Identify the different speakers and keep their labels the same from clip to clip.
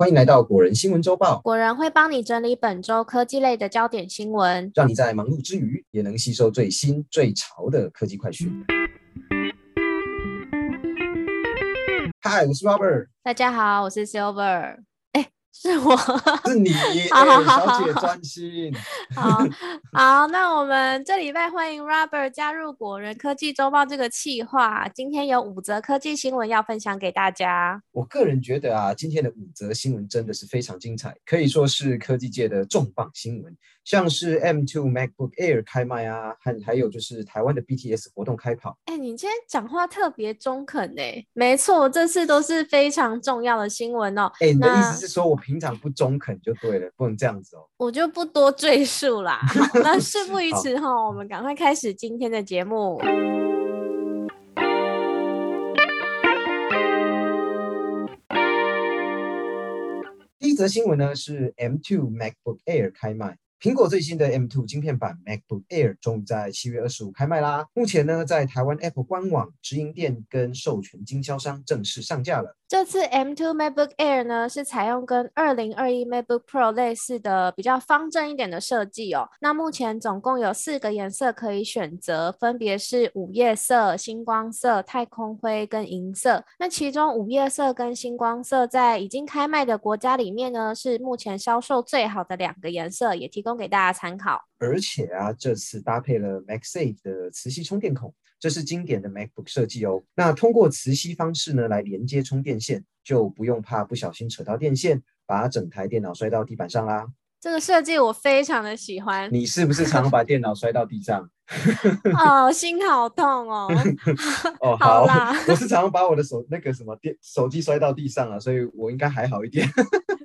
Speaker 1: 欢迎来到果仁新闻周报，
Speaker 2: 果仁会帮你整理本周科技类的焦点新闻。
Speaker 1: 让你在忙碌之余也能吸收最新最潮的科技快讯。嗨，我是 Robert，
Speaker 2: 大家好，我是 Silver。哎，是我，
Speaker 1: 是你，
Speaker 2: 好好
Speaker 1: 哎
Speaker 2: 好
Speaker 1: 小姐
Speaker 2: 好
Speaker 1: 专 心。
Speaker 2: 好好，那我们这礼拜欢迎 Robert 加入果仁科技周报这个企划。今天有五则科技新闻要分享给大家。
Speaker 1: 我个人觉得啊，今天的五则新闻真的是非常精彩，可以说是科技界的重磅新闻，像是 M2 MacBook Air 开卖啊，还还有就是台湾的 BTS 活动开跑。
Speaker 2: 哎，你今天讲话特别中肯哎，没错，这次都是非常重要的新闻哦。
Speaker 1: 哎，你的意思是说我平常不中肯就对了，不能这样子哦。
Speaker 2: 我就不多赘述啦。好，那事不宜迟哈，我们赶快开始今天的节目。
Speaker 1: 第一则新闻呢是 M2 MacBook Air 开卖。苹果最新的 M2 晶片版 MacBook Air 终于在七月二十五开卖啦！目前呢，在台湾 Apple 官网、直营店跟授权经销商正式上架了。
Speaker 2: 这次 M2 MacBook Air 呢是采用跟2021 MacBook Pro 类似的比较方正一点的设计哦。那目前总共有四个颜色可以选择，分别是午夜色、星光色、太空灰跟银色。那其中午夜色跟星光色在已经开卖的国家里面呢，是目前销售最好的两个颜色，也提供给大家参考。
Speaker 1: 而且啊，这次搭配了 MagSafe 的磁吸充电孔，这是经典的 MacBook 设计哦。那通过磁吸方式呢来连接充电线，就不用怕不小心扯到电线，把整台电脑摔到地板上啦。
Speaker 2: 这个设计我非常的喜欢，
Speaker 1: 你是不是常把电脑摔到地上？
Speaker 2: 哦，心好痛哦。
Speaker 1: 哦，
Speaker 2: 好啦
Speaker 1: 我是常常把我的手那个什么电手机摔到地上了，所以我应该还好一点。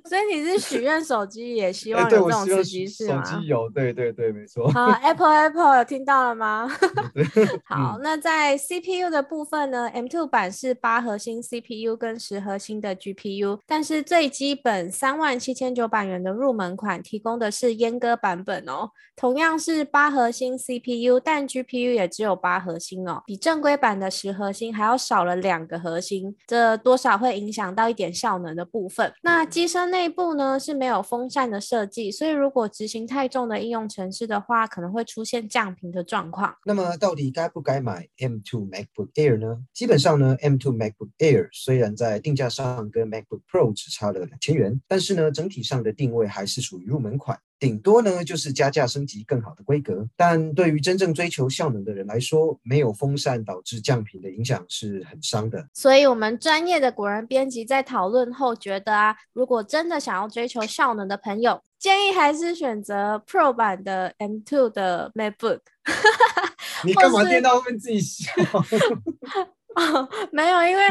Speaker 2: 所以你是许愿手机也希望有这种
Speaker 1: 我希望
Speaker 2: 磁吸是
Speaker 1: 手？机有，对对对，没错。
Speaker 2: 好，Apple Apple 有听到了吗？好，
Speaker 1: 嗯
Speaker 2: 那在 CPU 的部分呢，M2 版是八核心 CPU 跟十核心的 GPU，但是最基本三万七千九百元的入门款提供的是阉割版本哦，同样是八核心 CPU，但 GPU 也只有八核心哦，比正规版的十核心还要少了两个核心，这多少会影响到一点效能的部分。那机身内部呢是没有风扇的设计，所以如果执行太重的应用程式的话，可能会出现降频的状况。
Speaker 1: 那么到底该不该买 M2 MacBook Air 呢？基本上呢，M2 MacBook Air 虽然在定价上跟 MacBook Pro 只差了两千元，但是呢，整体上的定位还是属于入门款。顶多呢就是加价升级更好的规格，但对于真正追求效能的人来说，没有风扇导致降频的影响是很伤的。
Speaker 2: 所以，我们专业的果然编辑在讨论后觉得啊，如果真的想要追求效能的朋友，建议还是选择 Pro 版的 M2 的 MacBook。
Speaker 1: 你干嘛电到后面自己笑？
Speaker 2: 哦，没有，因为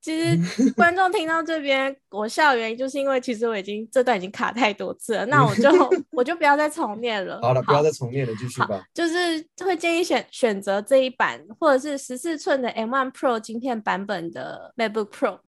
Speaker 2: 其实 观众听到这边我笑的原因，就是因为其实我已经这段已经卡太多次了，那我就 我就不要再重念了。
Speaker 1: 好了，不要再重念了，继续吧。
Speaker 2: 就是会建议选选择这一版，或者是十四寸的 M1 Pro 晶片版本的 MacBook Pro。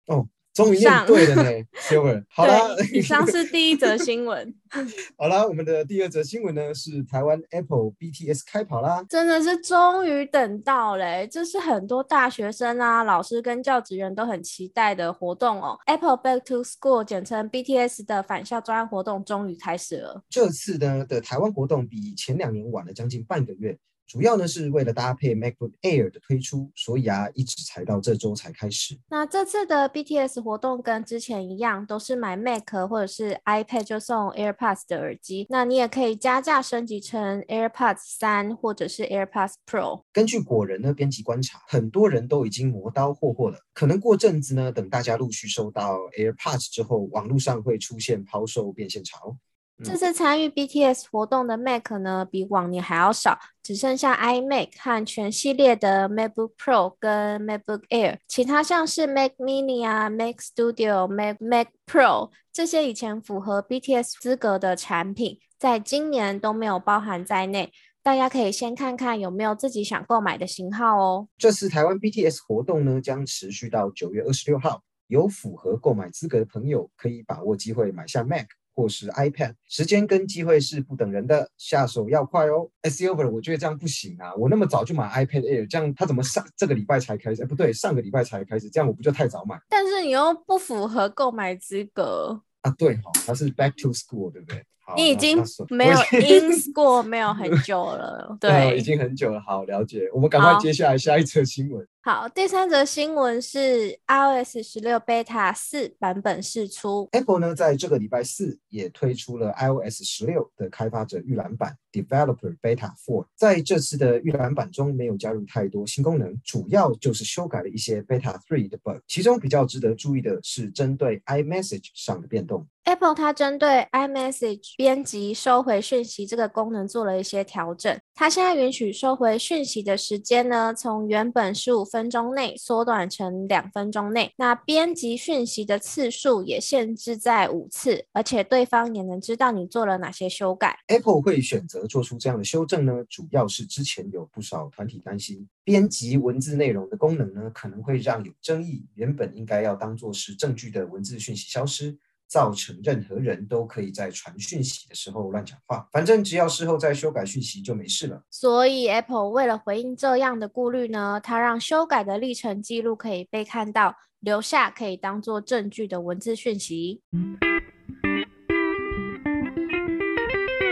Speaker 1: 终于念
Speaker 2: 上
Speaker 1: 对了呢。好了，
Speaker 2: 以上是第一则新闻，
Speaker 1: 好啦，我们的第二则新闻呢是台湾 Apple BTS 开跑啦。
Speaker 2: 真的是终于等到嘞！这是很多大学生啊、老师跟教职员都很期待的活动哦。Apple Back to School，简称 BTS 的返校专案活动终于开始了。
Speaker 1: 这次呢的台湾活动比前两年晚了将近半个月，主要呢是为了搭配 MacBook Air 的推出，所以啊一直才到这周才开始。
Speaker 2: 那这次的 BTS 活动跟之前一样，都是买 Mac 或者是 iPad 就送 AirPods 的耳机。那你也可以加价升级成 AirPods 三或者是 AirPods Pro。
Speaker 1: 根据果仁的编辑观察，很多人都已经磨刀霍霍了，可能过阵子呢，等大家陆续收到 AirPods 之后，网络上会出现抛售变现潮。
Speaker 2: 这次参与 BTS 活动的 Mac 呢，比往年还要少，只剩下 iMac 和全系列的 MacBook Pro 跟 MacBook Air，其他像是 Mac Mini 啊、Mac Studio、Mac Mac Pro 这些以前符合 BTS 资格的产品，在今年都没有包含在内。大家可以先看看有没有自己想购买的型号哦。
Speaker 1: 这次台湾 BTS 活动呢将持续到九月二十六号，有符合购买资格的朋友可以把握机会买下 Mac。或是 iPad，时间跟机会是不等人的，下手要快哦。哎，Silver，我觉得这样不行啊！我那么早就买 iPad Air，这样他怎么上这个礼拜才开始？哎，不对，上个礼拜才开始，这样我不就太早买？
Speaker 2: 但是你又不符合购买资格，
Speaker 1: 啊，对哈，它是 Back to School，对不对？
Speaker 2: 你已经没有 in school 没有很久了，对，
Speaker 1: 已经很久了。好，了解。我们赶快接下来下一则新闻。
Speaker 2: 好，第三则新闻是 iOS 十六 Beta 四版本释出。
Speaker 1: Apple 呢，在这个礼拜四也推出了 iOS 十六的开发者预览版 Developer Beta Four。在这次的预览版中，没有加入太多新功能，主要就是修改了一些 Beta Three 的 bug。其中比较值得注意的是针对 iMessage 上的变动。
Speaker 2: Apple 它针对 iMessage 编辑收回讯息这个功能做了一些调整。它现在允许收回讯息的时间呢，从原本十五分钟内缩短成两分钟内。那编辑讯息的次数也限制在五次，而且对方也能知道你做了哪些修改。
Speaker 1: Apple 会选择做出这样的修正呢，主要是之前有不少团体担心，编辑文字内容的功能呢，可能会让有争议、原本应该要当做是证据的文字讯息消失。造成任何人都可以在传讯息的时候乱讲话，反正只要事后再修改讯息就没事了。
Speaker 2: 所以 Apple 为了回应这样的顾虑呢，它让修改的历程记录可以被看到，留下可以当做证据的文字讯息。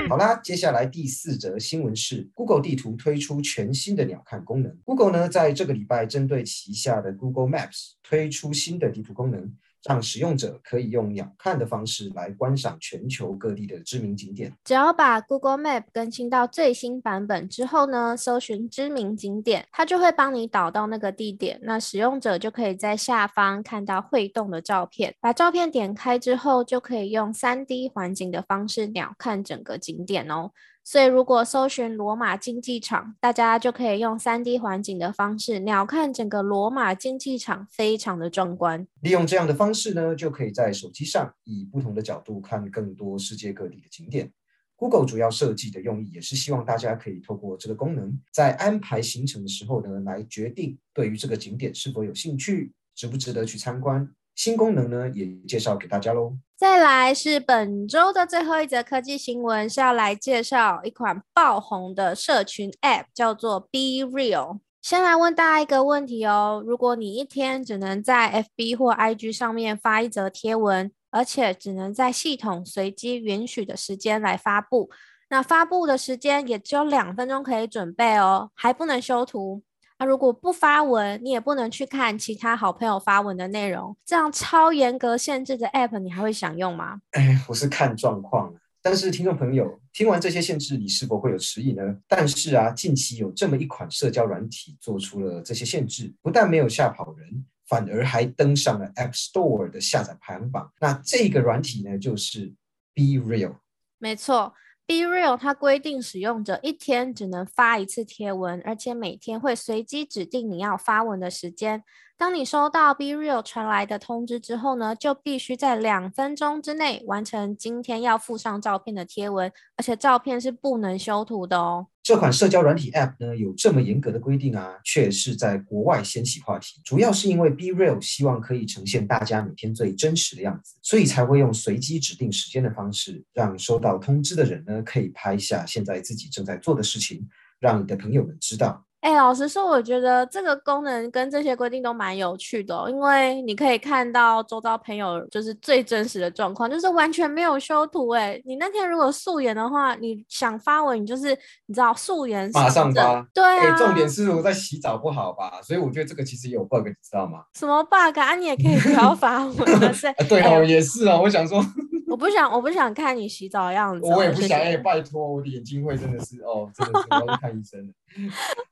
Speaker 1: 好啦，接下来第四则新闻是 Google 地图推出全新的鸟瞰功能。Google 呢，在这个礼拜针对旗下的 Google Maps 推出新的地图功能。让使用者可以用鸟瞰的方式来观赏全球各地的知名景点。
Speaker 2: 只要把 Google Map 更新到最新版本之后呢，搜寻知名景点，它就会帮你导到那个地点。那使用者就可以在下方看到会动的照片，把照片点开之后，就可以用 3D 环境的方式鸟瞰整个景点哦。所以，如果搜寻罗马竞技场，大家就可以用三 D 环境的方式鸟瞰整个罗马竞技场，非常的壮观。
Speaker 1: 利用这样的方式呢，就可以在手机上以不同的角度看更多世界各地的景点。Google 主要设计的用意也是希望大家可以透过这个功能，在安排行程的时候呢，来决定对于这个景点是否有兴趣，值不值得去参观。新功能呢，也介绍给大家喽。
Speaker 2: 再来是本周的最后一则科技新闻，是要来介绍一款爆红的社群 App，叫做 Be Real。先来问大家一个问题哦：如果你一天只能在 FB 或 IG 上面发一则贴文，而且只能在系统随机允许的时间来发布，那发布的时间也只有两分钟可以准备哦，还不能修图。那如果不发文，你也不能去看其他好朋友发文的内容，这样超严格限制的 App，你还会想用吗？
Speaker 1: 哎，我是看状况。但是听众朋友，听完这些限制，你是否会有迟疑呢？但是啊，近期有这么一款社交软体做出了这些限制，不但没有吓跑人，反而还登上了 App Store 的下载排行榜。那这个软体呢，就是 Be Real。
Speaker 2: 没错。Be Real，它规定使用者一天只能发一次贴文，而且每天会随机指定你要发文的时间。当你收到 Be Real 传来的通知之后呢，就必须在两分钟之内完成今天要附上照片的贴文，而且照片是不能修图的哦。
Speaker 1: 这款社交软体 App 呢，有这么严格的规定啊，却是在国外掀起话题。主要是因为 Be Real 希望可以呈现大家每天最真实的样子，所以才会用随机指定时间的方式，让收到通知的人呢，可以拍下现在自己正在做的事情，让你的朋友们知道。
Speaker 2: 哎，老实说，我觉得这个功能跟这些规定都蛮有趣的，因为你可以看到周遭朋友就是最真实的状况，就是完全没有修图。哎，你那天如果素颜的话，你想发文，你就是你知道素颜
Speaker 1: 马上发。
Speaker 2: 对啊，
Speaker 1: 重点是我在洗澡不好吧？所以我觉得这个其实有 bug，你知道吗？
Speaker 2: 什么 bug 啊？你也可以不要发文啊？
Speaker 1: 对哦，也是啊，我想说。
Speaker 2: 我不想，我不想看你洗澡的样子。
Speaker 1: 我也不想，哎，拜托，我的眼睛会真的是，哦，真的是 我要去看医生了。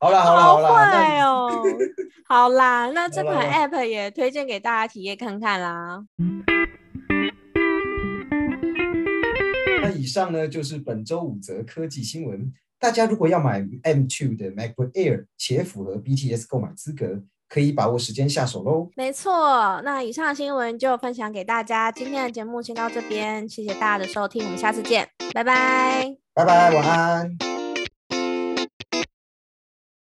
Speaker 1: 好啦，好啦，好啦。
Speaker 2: 好啦，那这款 App 也推荐给大家体验看看啦。
Speaker 1: 那以上呢就是本周五则科技新闻。大家如果要买 M2 的 MacBook Air 且符合 BTS 购买资格。可以把握时间下手喽。
Speaker 2: 没错，那以上新闻就分享给大家。今天的节目先到这边，谢谢大家的收听，我们下次见，拜拜，
Speaker 1: 拜拜，晚安。